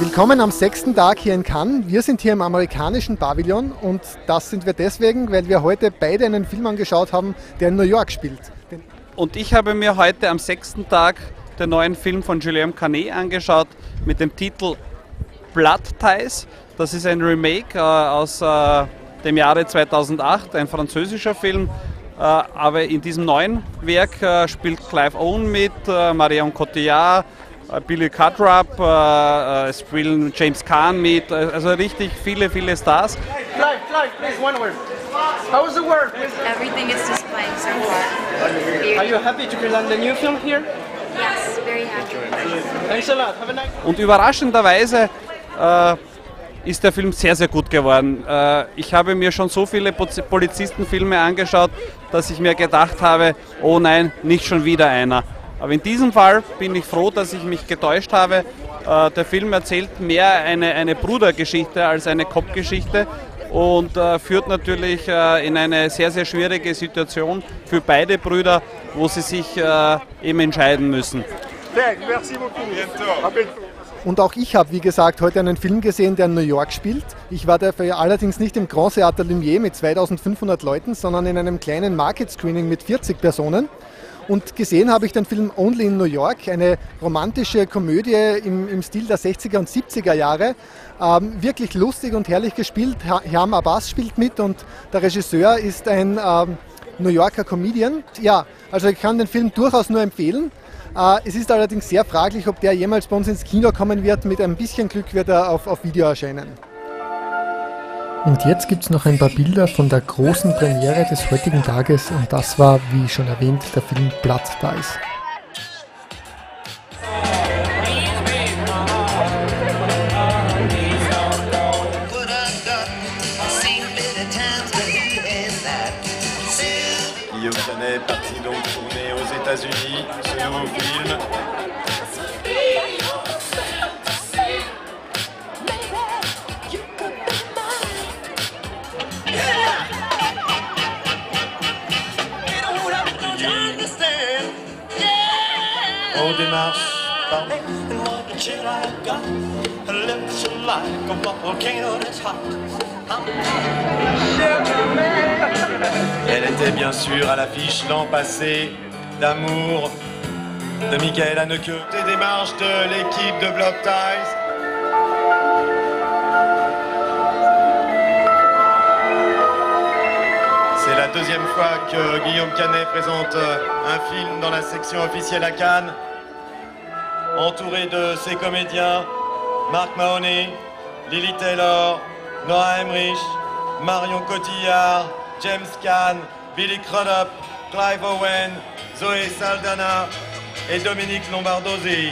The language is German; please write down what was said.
Willkommen am sechsten Tag hier in Cannes. Wir sind hier im amerikanischen Pavillon und das sind wir deswegen, weil wir heute beide einen Film angeschaut haben, der in New York spielt. Den Und ich habe mir heute am sechsten Tag den neuen Film von Julien Canet angeschaut mit dem Titel Blood Ties. Das ist ein Remake äh, aus äh, dem Jahre 2008, ein französischer Film. Äh, aber in diesem neuen Werk äh, spielt Clive Owen mit, äh, Marion Cotillard, Billy Cudrup, äh, äh, es spielen James Caan mit, äh, also richtig viele, viele Stars. Clive, Clive, please, one word. How was the work? Everything is fine so far. Are you happy to present the new film here? Yes, very happy. Thanks a lot. Have a nice Und überraschenderweise äh, ist der Film sehr, sehr gut geworden. Äh, ich habe mir schon so viele Polizistenfilme angeschaut, dass ich mir gedacht habe, oh nein, nicht schon wieder einer. Aber in diesem Fall bin ich froh, dass ich mich getäuscht habe. Äh, der Film erzählt mehr eine, eine Brudergeschichte als eine Kopfgeschichte und äh, führt natürlich äh, in eine sehr, sehr schwierige Situation für beide Brüder, wo sie sich äh, eben entscheiden müssen. Und auch ich habe, wie gesagt, heute einen Film gesehen, der in New York spielt. Ich war dafür allerdings nicht im Grand Theater Lumière mit 2500 Leuten, sondern in einem kleinen Market Screening mit 40 Personen. Und gesehen habe ich den Film Only in New York, eine romantische Komödie im, im Stil der 60er und 70er Jahre. Ähm, wirklich lustig und herrlich gespielt. Herm Abbas spielt mit und der Regisseur ist ein ähm, New Yorker Comedian. Ja, also ich kann den Film durchaus nur empfehlen. Äh, Es ist allerdings sehr fraglich, ob der jemals bei uns ins Kino kommen wird. Mit ein bisschen Glück wird er auf, auf Video erscheinen. Und jetzt gibt es noch ein paar Bilder von der großen Premiere des heutigen Tages und das war, wie schon erwähnt, der Film Blood? Silver Guillaume Canet parti donc tourner aux États-Unis ce nouveau film. Elle était bien sûr à l'affiche l'an passé d'amour de Michael Haneke. Des démarches de l'équipe de Block Ties. C'est la deuxième fois que Guillaume Canet présente euh, un film dans la section officielle à Cannes, entouré de ses comédiens Marc Mahoney, Lily Taylor, Nora Emmerich, Marion Cotillard, James Caan, Billy Crudup, Clive Owen, Zoé Saldana et Dominique Lombardozzi.